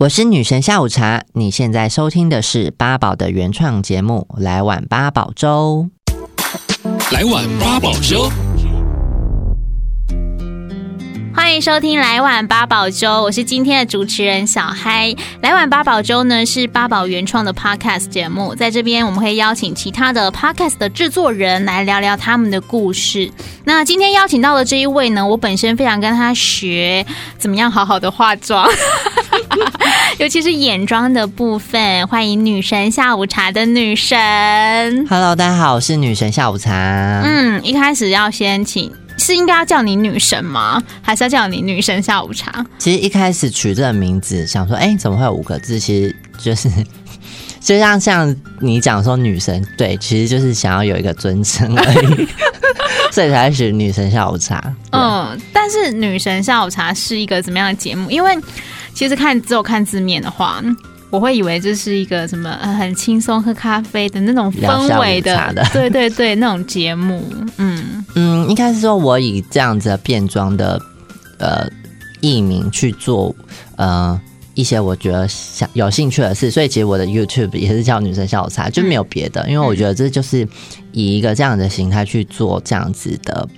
我是女神下午茶，你现在收听的是八宝的原创节目《来碗八宝粥》。来碗八宝粥。欢迎收听《来碗八宝粥》，我是今天的主持人小嗨。《来碗八宝粥》呢是八宝原创的 podcast 节目，在这边我们会邀请其他的 podcast 的制作人来聊聊他们的故事。那今天邀请到的这一位呢，我本身非常跟他学怎么样好好的化妆，尤其是眼妆的部分。欢迎女神下午茶的女神。Hello，大家好，我是女神下午茶。嗯，一开始要先请。是应该要叫你女神吗？还是要叫你女神下午茶？其实一开始取这个名字，想说，哎、欸，怎么会有五个字？其实就是，就像像你讲说女神，对，其实就是想要有一个尊称而已，所以才取女神下午茶。嗯，但是女神下午茶是一个怎么样的节目？因为其实看只有看字面的话。我会以为这是一个什么很轻松喝咖啡的那种氛围的，的对对对，那种节目。嗯嗯，应该是说我以这样子的变装的呃艺名去做呃一些我觉得想有兴趣的事，所以其实我的 YouTube 也是叫女生下午茶，就没有别的，因为我觉得这就是以一个这样的形态去做这样子的。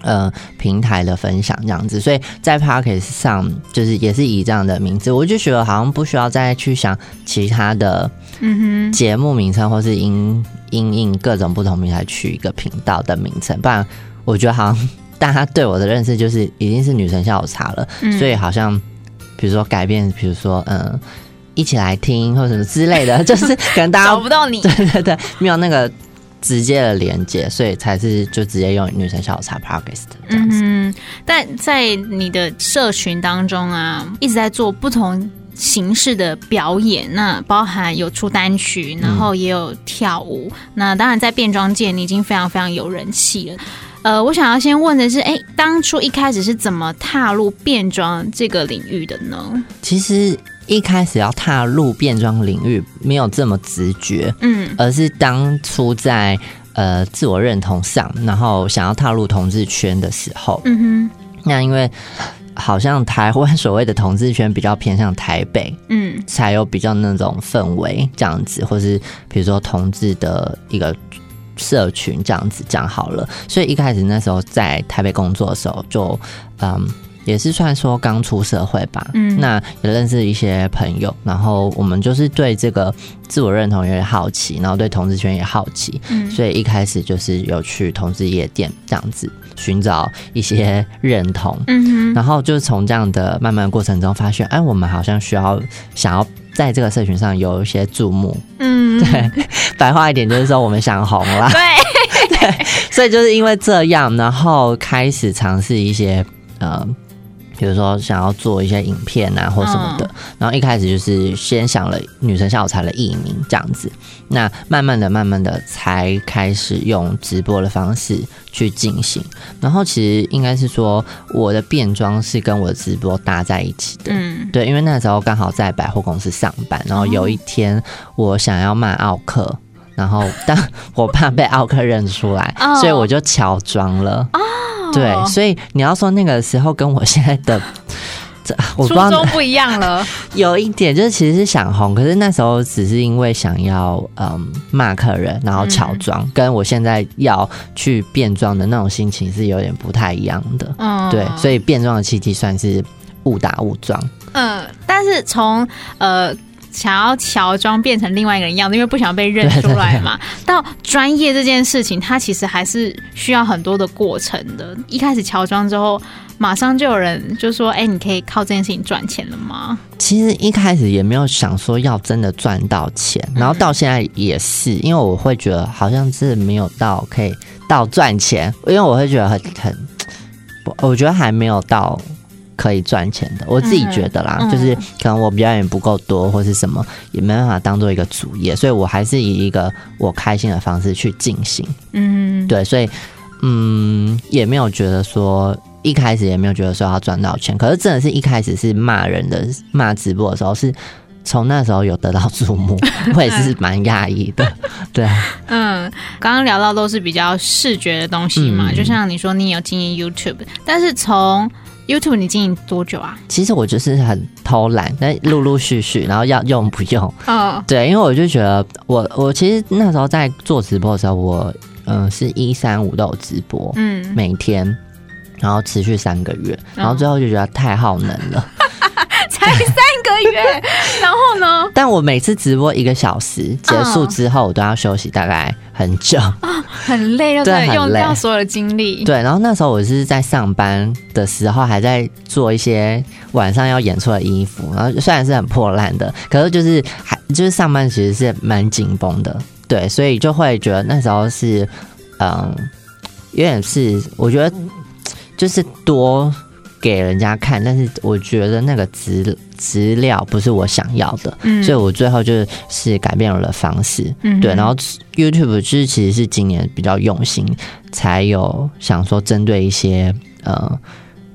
呃，平台的分享这样子，所以在 Podcast 上就是也是以这样的名字，我就觉得好像不需要再去想其他的嗯哼节目名称，或是因因应各种不同平台取一个频道的名称，不然我觉得好像大家对我的认识就是已经是女神下午茶了，嗯、所以好像比如说改变，比如说嗯、呃，一起来听或什么之类的，就是可能大家找不到你，对对对，没有那个。直接的连接，所以才是就直接用女神下午茶 Podcast 这样子。嗯，但在你的社群当中啊，一直在做不同形式的表演，那包含有出单曲，然后也有跳舞。嗯、那当然，在变装界，你已经非常非常有人气了。呃，我想要先问的是，哎，当初一开始是怎么踏入变装这个领域的呢？其实。一开始要踏入变装领域，没有这么直觉，嗯，而是当初在呃自我认同上，然后想要踏入同志圈的时候，嗯哼，那因为好像台湾所谓的同志圈比较偏向台北，嗯，才有比较那种氛围这样子，或是比如说同志的一个社群这样子讲好了，所以一开始那时候在台北工作的时候就，嗯。也是算说刚出社会吧，嗯，那也认识一些朋友，然后我们就是对这个自我认同有点好奇，然后对同志圈也好奇，嗯，所以一开始就是有去同志夜店这样子寻找一些认同，嗯哼，然后就是从这样的慢慢过程中发现，哎，我们好像需要想要在这个社群上有一些注目，嗯，对，白话一点就是说我们想红了，对，对，所以就是因为这样，然后开始尝试一些呃。比如说想要做一些影片啊，或什么的，然后一开始就是先想了女神下午茶的艺名这样子，那慢慢的、慢慢的才开始用直播的方式去进行。然后其实应该是说，我的变装是跟我的直播搭在一起的，嗯，对，因为那时候刚好在百货公司上班，然后有一天我想要卖奥克，然后但我怕被奥克认出来，所以我就乔装了。对，所以你要说那个时候跟我现在的这，初衷不一样了。有一点就是其实是想红，可是那时候只是因为想要嗯骂客人，然后乔装，嗯、跟我现在要去变装的那种心情是有点不太一样的。嗯，对，所以变装的契机算是误打误撞。嗯，但是从呃。想要乔装变成另外一个人样子，因为不想被认出来嘛。到专业这件事情，它其实还是需要很多的过程的。一开始乔装之后，马上就有人就说：“哎，你可以靠这件事情赚钱了吗？”其实一开始也没有想说要真的赚到钱，然后到现在也是，因为我会觉得好像是没有到可以到赚钱，因为我会觉得很很，我觉得还没有到。可以赚钱的，我自己觉得啦，嗯、就是可能我表演不够多，或是什么，也没办法当做一个主业，所以我还是以一个我开心的方式去进行。嗯，对，所以嗯，也没有觉得说一开始也没有觉得说要赚到钱，可是真的是一开始是骂人的，骂直播的时候，是从那时候有得到注目，我也是蛮讶异的。对，嗯，刚刚聊到都是比较视觉的东西嘛，嗯、就像你说你有经营 YouTube，但是从 YouTube 你经营多久啊？其实我就是很偷懒，但陆陆续续，然后要用不用？哦，对，因为我就觉得我我其实那时候在做直播的时候，我嗯、呃、是一三五都有直播，嗯，每天，然后持续三个月，然后最后就觉得太耗能了。嗯 才三个月，然后呢？但我每次直播一个小时结束之后，我都要休息大概很久，哦、很累，对，对，用掉所有的精力。对，然后那时候我是在上班的时候，还在做一些晚上要演出的衣服，然后虽然是很破烂的，可是就是还就是上班其实是蛮紧绷的，对，所以就会觉得那时候是嗯，有点是我觉得就是多。给人家看，但是我觉得那个资资料不是我想要的，嗯，所以我最后就是改变了的方式，嗯，对。然后 YouTube 就是其实是今年比较用心，才有想说针对一些呃，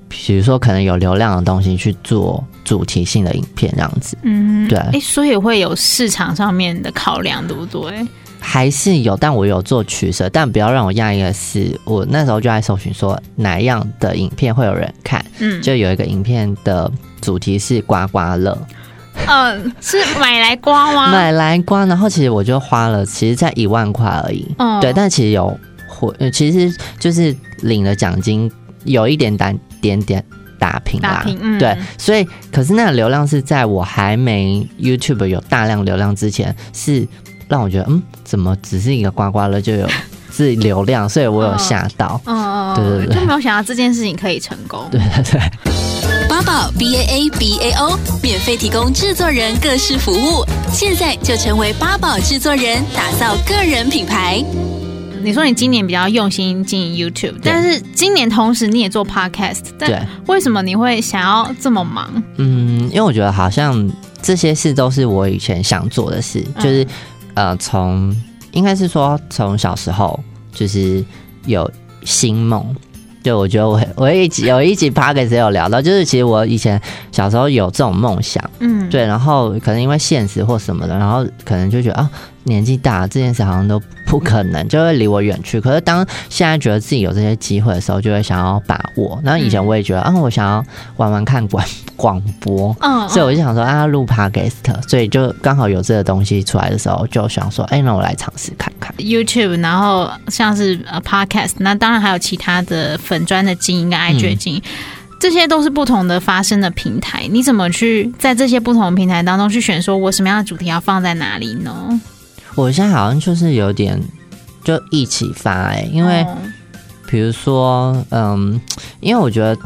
比如说可能有流量的东西去做主题性的影片这样子，嗯，对。哎，所以会有市场上面的考量，对不对？还是有，但我有做取舍。但不要让我讶异的是，我那时候就在搜寻说哪样的影片会有人看。嗯，就有一个影片的主题是刮刮乐。嗯，是买来刮吗？买来刮，然后其实我就花了，其实才一万块而已。嗯，对，但其实有其实就是领了奖金，有一点打点点打平啦。打平，嗯，对，所以可是那个流量是在我还没 YouTube 有大量流量之前是。让我觉得，嗯，怎么只是一个刮刮乐就有 自己流量？所以我有吓到，嗯嗯，对对对，就没有想到这件事情可以成功。对对对，八宝 B A A B A O 免费提供制作人各式服务，现在就成为八宝制作人，打造个人品牌。你说你今年比较用心经营 YouTube，但是今年同时你也做 Podcast，但，为什么你会想要这么忙？嗯，因为我觉得好像这些事都是我以前想做的事，就是。呃，从应该是说从小时候就是有星梦，就我觉得我我一集有一集 podcast 有聊到，就是其实我以前小时候有这种梦想，嗯，对，然后可能因为现实或什么的，然后可能就觉得啊。年纪大，这件事好像都不可能，就会离我远去。可是当现在觉得自己有这些机会的时候，就会想要把握。那以前我也觉得，啊，我想要玩玩看广广播，嗯，所以我就想说啊，录 podcast，所以就刚好有这个东西出来的时候，就想说，哎，那我来尝试看看。YouTube，然后像是呃 podcast，那当然还有其他的粉砖的经营跟 IG 的经营，这些都是不同的发声的平台。你怎么去在这些不同的平台当中去选，说我什么样的主题要放在哪里呢？我现在好像就是有点就一起发哎、欸，因为比如说，嗯，因为我觉得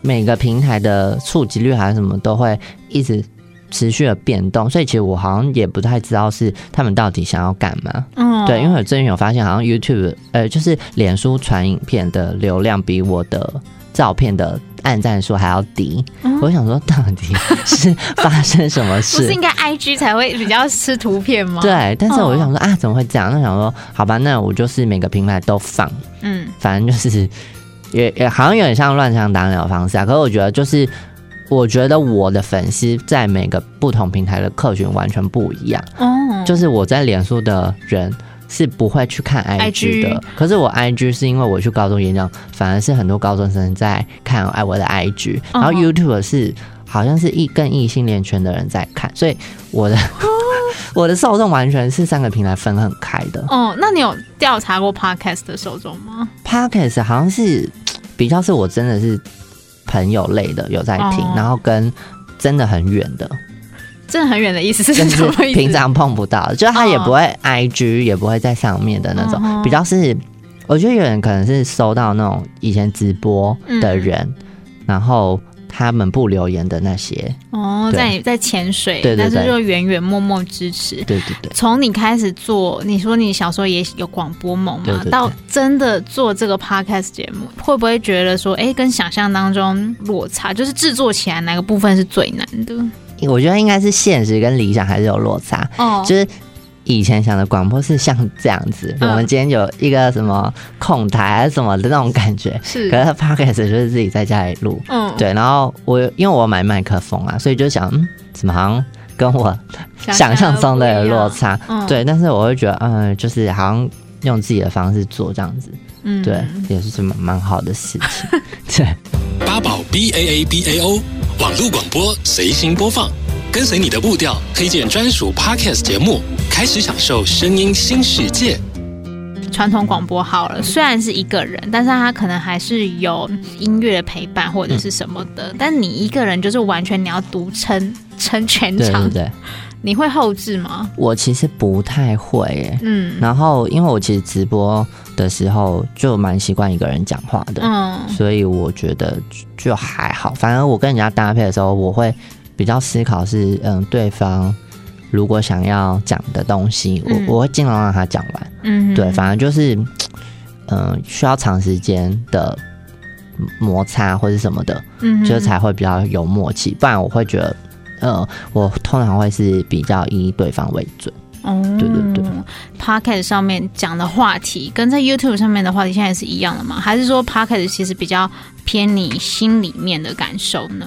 每个平台的触及率还是什么都会一直持续的变动，所以其实我好像也不太知道是他们到底想要干嘛。嗯，对，因为我最近有发现，好像 YouTube 呃，就是脸书传影片的流量比我的照片的。按赞数还要低，嗯，我想说到底是发生什么事？不是应该 IG 才会比较吃图片吗？对，但是我就想说啊，怎么会这样？那想说好吧，那我就是每个平台都放，嗯，反正就是也也好像有点像乱枪打鸟的方式啊。可是我觉得就是，我觉得我的粉丝在每个不同平台的客群完全不一样，哦，就是我在脸书的人。是不会去看 IG 的可是我 IG 是因为我去高中演讲，反而是很多高中生在看爱我的 IG，然后 YouTube 是好像是异跟异性恋圈的人在看，所以我的 我的受众完全是三个平台分很开的。哦，那你有调查过 Podcast 的受众吗？Podcast 好像是比较是我真的是朋友类的有在听，哦、然后跟真的很远的。真的很远的意思是什么意思？就是平常碰不到，就是他也不会 IG，、oh. 也不会在上面的那种，oh. 比较是我觉得有人可能是收到那种以前直播的人，嗯、然后他们不留言的那些哦，oh, 在在潜水，对对对，但是就远远默默支持，对对对。从你开始做，你说你小时候也有广播梦嘛，到真的做这个 podcast 节目，会不会觉得说，哎、欸，跟想象当中落差，就是制作起来哪个部分是最难的？我觉得应该是现实跟理想还是有落差。哦，就是以前想的广播是像这样子，我们今天有一个什么控台还是什么的那种感觉。是，可是 Podcast 就是自己在家里录。嗯，对。然后我因为我买麦克风啊，所以就想，嗯，怎么好像跟我想象中的有落差？对。但是我会觉得，嗯，就是好像用自己的方式做这样子。嗯，对，也是什么蛮好的事情。对。八宝 B A A B A O 网络广播随心播放，跟随你的步调，推荐专属 Podcast 节目，开始享受声音新世界。传统广播好了，虽然是一个人，但是他可能还是有音乐陪伴或者是什么的。嗯、但你一个人就是完全你要独撑撑全场，对，对，对，你会后置吗？我其实不太会，嗯。然后因为我其实直播的时候就蛮习惯一个人讲话的，嗯，所以我觉得就还好。反而我跟人家搭配的时候，我会比较思考是，嗯，对方。如果想要讲的东西，嗯、我我会尽量让他讲完。嗯，对，反正就是，嗯、呃，需要长时间的摩擦或者什么的，嗯，就才会比较有默契。不然我会觉得，呃，我通常会是比较以对方为准。哦，对对对。Podcast 上面讲的话题跟在 YouTube 上面的话题现在是一样的吗？还是说 Podcast 其实比较偏你心里面的感受呢？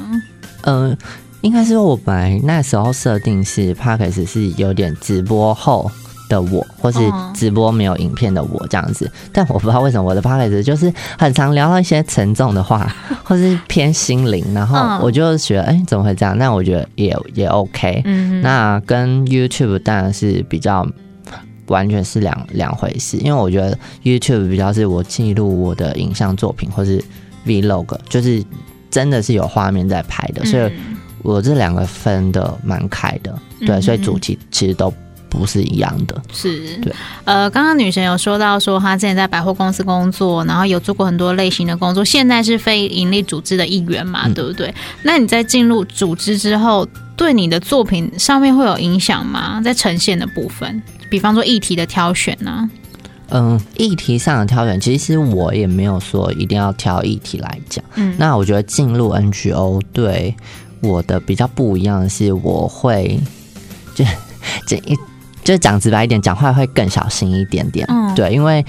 嗯、呃。应该是，我本来那时候设定是 parkas 是有点直播后的我，或是直播没有影片的我这样子。但我不知道为什么我的 parkas 就是很常聊到一些沉重的话，或是偏心灵，然后我就觉得，哎、欸，怎么会这样？那我觉得也也 OK。嗯那跟 YouTube 当然是比较完全是两两回事，因为我觉得 YouTube 比较是我记录我的影像作品，或是 Vlog，就是真的是有画面在拍的，所以。我这两个分的蛮开的，对，嗯、所以主题其实都不是一样的。是，对，呃，刚刚女神有说到说她之前在百货公司工作，然后有做过很多类型的工作，现在是非盈利组织的一员嘛，嗯、对不对？那你在进入组织之后，对你的作品上面会有影响吗？在呈现的部分，比方说议题的挑选呢、啊？嗯，议题上的挑选，其实我也没有说一定要挑议题来讲。嗯，那我觉得进入 NGO 对。我的比较不一样的是，我会就 这一就讲直白一点，讲话会更小心一点点。嗯，对，因为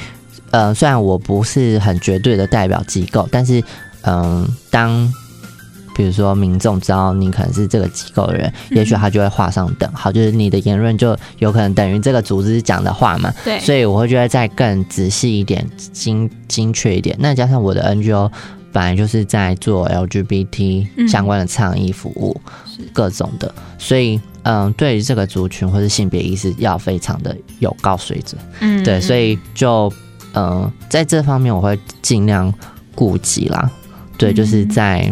呃，虽然我不是很绝对的代表机构，但是嗯、呃，当比如说民众知道你可能是这个机构的人，嗯、也许他就会画上等号，就是你的言论就有可能等于这个组织讲的话嘛。对，所以我会觉得再更仔细一点、精精确一点。那加上我的 NGO。本来就是在做 LGBT 相关的倡议服务，嗯、各种的，所以嗯，对于这个族群或是性别意识要非常的有高水准，嗯，对，所以就嗯，在这方面我会尽量顾及啦，对，就是在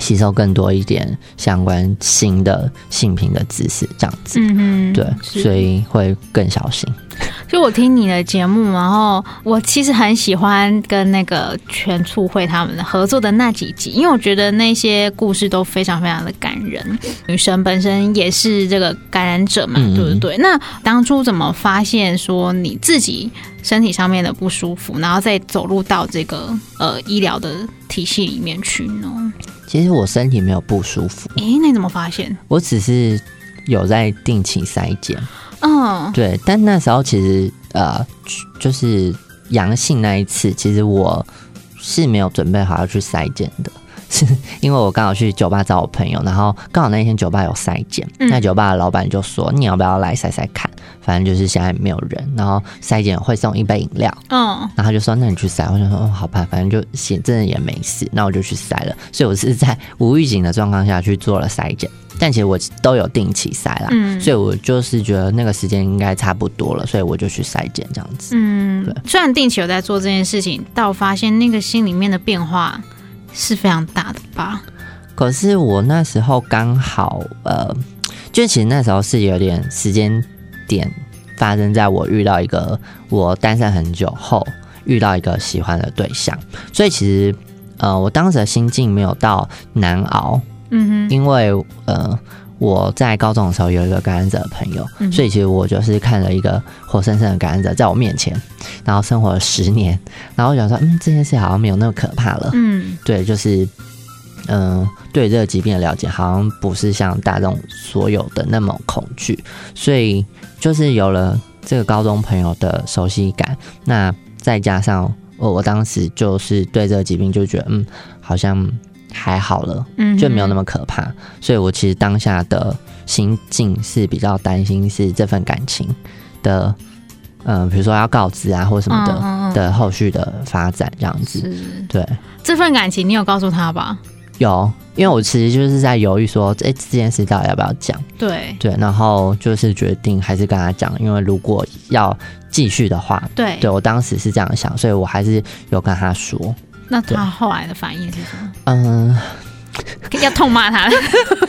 吸收更多一点相关新的性品的知识，这样子，嗯，对，所以会更小心。就我听你的节目，然后我其实很喜欢跟那个全促会他们合作的那几集，因为我觉得那些故事都非常非常的感人。女生本身也是这个感染者嘛，对不对？那当初怎么发现说你自己身体上面的不舒服，然后再走入到这个呃医疗的体系里面去呢？其实我身体没有不舒服，诶，那你怎么发现？我只是有在定期筛检。嗯，oh. 对，但那时候其实呃，就是阳性那一次，其实我是没有准备好要去筛检的，是 因为我刚好去酒吧找我朋友，然后刚好那天酒吧有筛检，嗯、那酒吧的老板就说，你要不要来筛筛看？反正就是现在没有人，然后筛检会送一杯饮料，嗯，oh. 然后他就说，那你去筛，我就说哦，好吧，反正就显真的也没事，那我就去筛了，所以我是在无预警的状况下去做了筛检。但其实我都有定期筛啦，嗯，所以我就是觉得那个时间应该差不多了，所以我就去筛检这样子。嗯，对。虽然定期有在做这件事情，但我发现那个心里面的变化是非常大的吧。可是我那时候刚好，呃，就其实那时候是有点时间点发生在我遇到一个我单身很久后遇到一个喜欢的对象，所以其实呃，我当时的心境没有到难熬。嗯哼，因为呃，我在高中的时候有一个感染者的朋友，嗯、所以其实我就是看了一个活生生的感染者在我面前，然后生活了十年，然后我想说，嗯，这件事好像没有那么可怕了。嗯，对，就是嗯、呃，对这个疾病的了解好像不是像大众所有的那么恐惧，所以就是有了这个高中朋友的熟悉感，那再加上我我当时就是对这个疾病就觉得，嗯，好像。还好了，嗯，就没有那么可怕，所以我其实当下的心境是比较担心，是这份感情的嗯、呃，比如说要告知啊，或什么的嗯嗯嗯的后续的发展这样子。对，这份感情你有告诉他吧？有，因为我其实就是在犹豫说，哎，这件事到底要不要讲？对对，然后就是决定还是跟他讲，因为如果要继续的话，对，对我当时是这样想，所以我还是有跟他说。那他后来的反应是什么？嗯。要痛骂他了。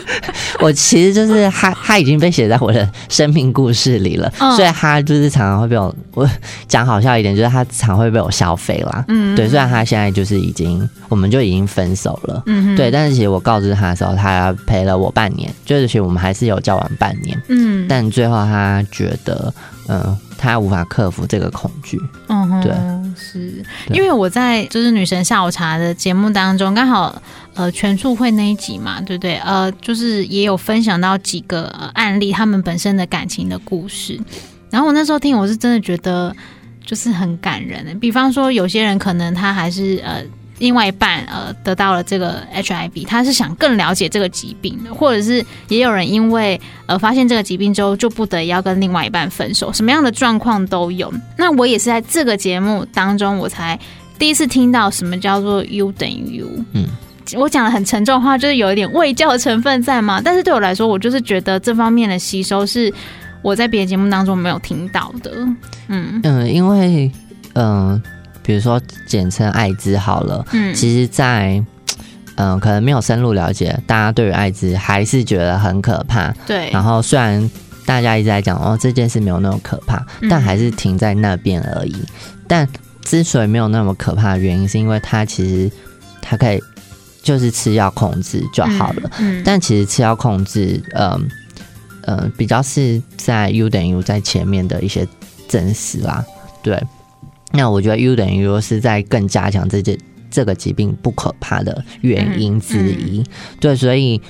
我其实就是他，他已经被写在我的生命故事里了，嗯、所以他就是常常会被我我讲好笑一点，就是他常会被我消费啦。嗯，对，虽然他现在就是已经，我们就已经分手了。嗯，对，但是其实我告知他的时候，他陪了我半年，就是其实我们还是有交往半年。嗯，但最后他觉得，嗯、呃，他无法克服这个恐惧。嗯哼，对，是因为我在就是女神下午茶的节目当中，刚好。呃，全促会那一集嘛，对不对？呃，就是也有分享到几个、呃、案例，他们本身的感情的故事。然后我那时候听，我是真的觉得就是很感人的。比方说，有些人可能他还是呃，另外一半呃得到了这个 HIV，他是想更了解这个疾病的，或者是也有人因为呃发现这个疾病之后，就不得已要跟另外一半分手，什么样的状况都有。那我也是在这个节目当中，我才第一次听到什么叫做 U 等于 U，嗯。我讲的很沉重的话，就是有一点卫教的成分在嘛。但是对我来说，我就是觉得这方面的吸收是我在别的节目当中没有听到的。嗯嗯，因为嗯、呃，比如说简称艾滋好了，嗯，其实在嗯、呃，可能没有深入了解，大家对于艾滋还是觉得很可怕。对。然后虽然大家一直在讲哦，这件事没有那么可怕，但还是停在那边而已。嗯、但之所以没有那么可怕的原因，是因为它其实它可以。就是吃药控制就好了，嗯嗯、但其实吃药控制，嗯、呃，呃，比较是在 U 等于 U 在前面的一些真实啦，对。那我觉得 U 等于 U 是在更加强这件这个疾病不可怕的原因之一，嗯嗯、对。所以，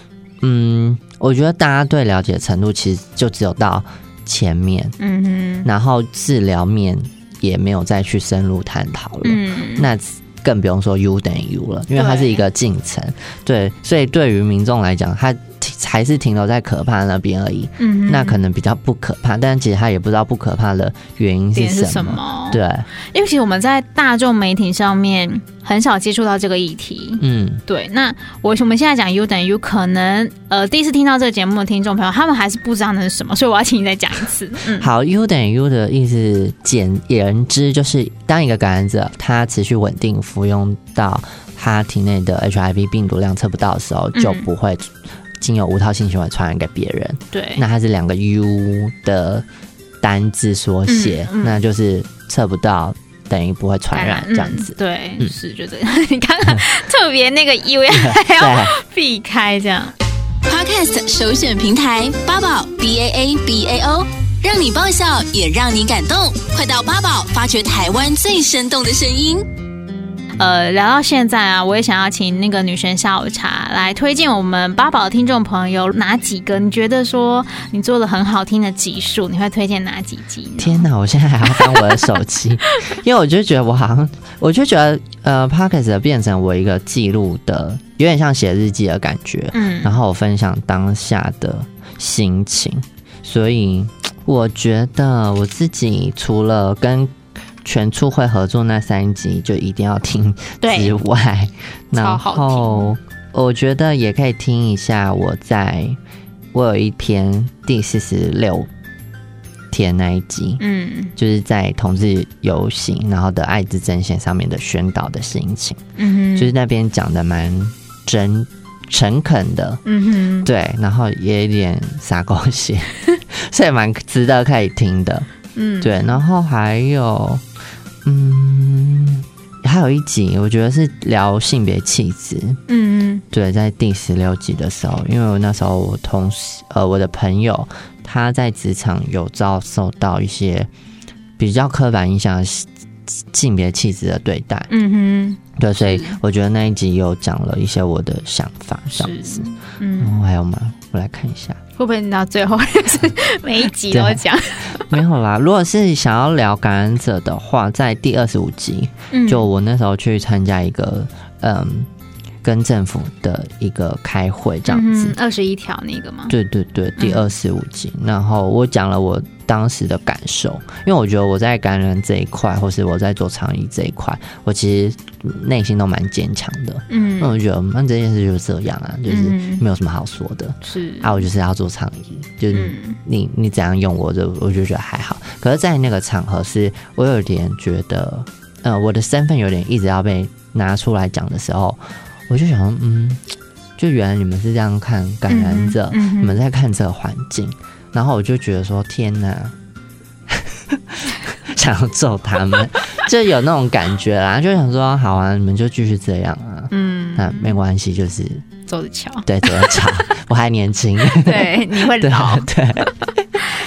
嗯，我觉得大家对了解程度其实就只有到前面，嗯哼，然后治疗面也没有再去深入探讨了，嗯，那。更不用说 U 等于 U 了，因为它是一个进程，对，对，所以对于民众来讲，它还是停留在可怕那边而已。嗯，那可能比较不可怕，但其实他也不知道不可怕的原因是什么。什么对，因为其实我们在大众媒体上面很少接触到这个议题。嗯，对。那我我们现在讲 U 等于 U，可能呃第一次听到这个节目的听众朋友，他们还是不知道那是什么，所以我要请你再讲一次。嗯，好，U 等于 U 的意思简言之就是，当一个感染者他持续稳定服用到他体内的 HIV 病毒量测不到的时候，就不会。经由无套性行为传染给别人，对，那它是两个 U 的单字缩写，嗯嗯、那就是测不到等于不会传染这样子。嗯、对，嗯、是就这样。你刚刚特别那个 U 要 要避开这样。Podcast 首选平台八宝 B A A B A O，让你爆笑也让你感动，快到八宝发掘台湾最生动的声音。呃，聊到现在啊，我也想要请那个女神下午茶来推荐我们八宝的听众朋友哪几个？你觉得说你做了很好听的集数，你会推荐哪几集？天哪，我现在还要翻我的手机，因为我就觉得我好像，我就觉得呃，Podcast 变成我一个记录的，有点像写日记的感觉。嗯，然后我分享当下的心情，所以我觉得我自己除了跟全促会合作那三集就一定要听之外，然后我觉得也可以听一下。我在我有一篇第四十六天那一集，嗯，就是在同志游行然后的爱之阵线上面的宣导的心情，嗯哼，就是那边讲的蛮真诚恳的，嗯哼，对，然后也有点撒狗血，所以蛮值得可以听的，嗯，对，然后还有。嗯，还有一集，我觉得是聊性别气质。嗯，对，在第十六集的时候，因为我那时候我同事呃我的朋友他在职场有遭受到一些比较刻板印象性别气质的对待。嗯哼，对，所以我觉得那一集有讲了一些我的想法，这样子。嗯，然后还有吗？我来看一下。会不会到最后就是 每一集都讲？没有啦。如果是想要聊感染者的话，在第二十五集，嗯、就我那时候去参加一个嗯，跟政府的一个开会这样子。二十一条那个吗？对对对，第二十五集。嗯、然后我讲了我当时的感受，因为我觉得我在感染这一块，或是我在做倡议这一块，我其实内心都蛮坚强的。嗯，那我觉得那这件事就是这样啊，就是没有什么好说的。是啊，我就是要做倡议，就是你你怎样用我，就我就觉得还好。可是，在那个场合，是我有点觉得，呃，我的身份有点一直要被拿出来讲的时候，我就想，嗯，就原来你们是这样看感染者，嗯嗯、你们在看这个环境。然后我就觉得说天哪，想要揍他们，就有那种感觉啦，就想说好啊，你们就继续这样啊，嗯，那没关系，就是走着瞧，对，走着瞧，我还年轻，对，你会老，对。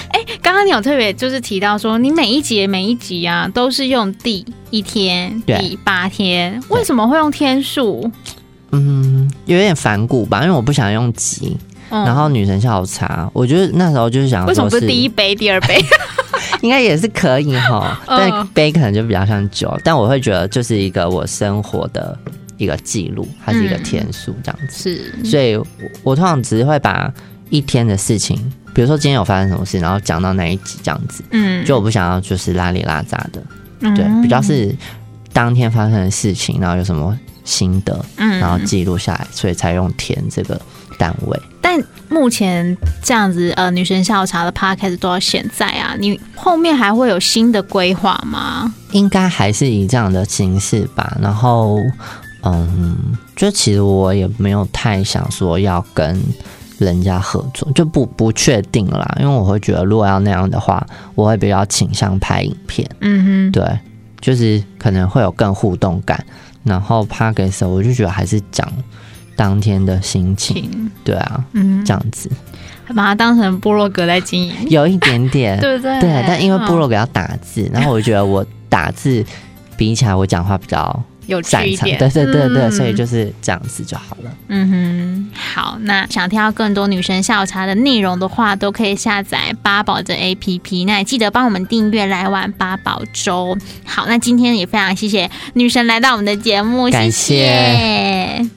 哎，刚刚你有特别就是提到说，你每一集每一集啊，都是用第一天、第八天，为什么会用天数？嗯，有点反骨吧，因为我不想用集。然后女神下午茶，我觉得那时候就是想说，为什么不是第一杯、第二杯？应该也是可以哈，但杯可能就比较像酒。但我会觉得就是一个我生活的一个记录，它是一个天数这样子。是，所以我通常只是会把一天的事情，比如说今天有发生什么事，然后讲到那一集这样子。嗯，就我不想要就是拉里拉杂的，对，比较是当天发生的事情，然后有什么心得，嗯，然后记录下来，所以才用填这个单位。但目前这样子，呃，女神下午茶的 podcast 做到现在啊，你后面还会有新的规划吗？应该还是以这样的形式吧。然后，嗯，就其实我也没有太想说要跟人家合作，就不不确定啦。因为我会觉得，如果要那样的话，我会比较倾向拍影片。嗯哼，对，就是可能会有更互动感。然后 podcast 我就觉得还是讲。当天的心情，对啊，嗯，这样子，把它当成部落格在经营，有一点点，对不对？对，但因为部落格要打字，哦、然后我觉得我打字比起来，我讲话比较有趣一点，对对对对，嗯、所以就是这样子就好了。嗯哼，好，那想听到更多女神下午茶的内容的话，都可以下载八宝的 APP，那也记得帮我们订阅来碗八宝粥。好，那今天也非常谢谢女神来到我们的节目，谢谢。感谢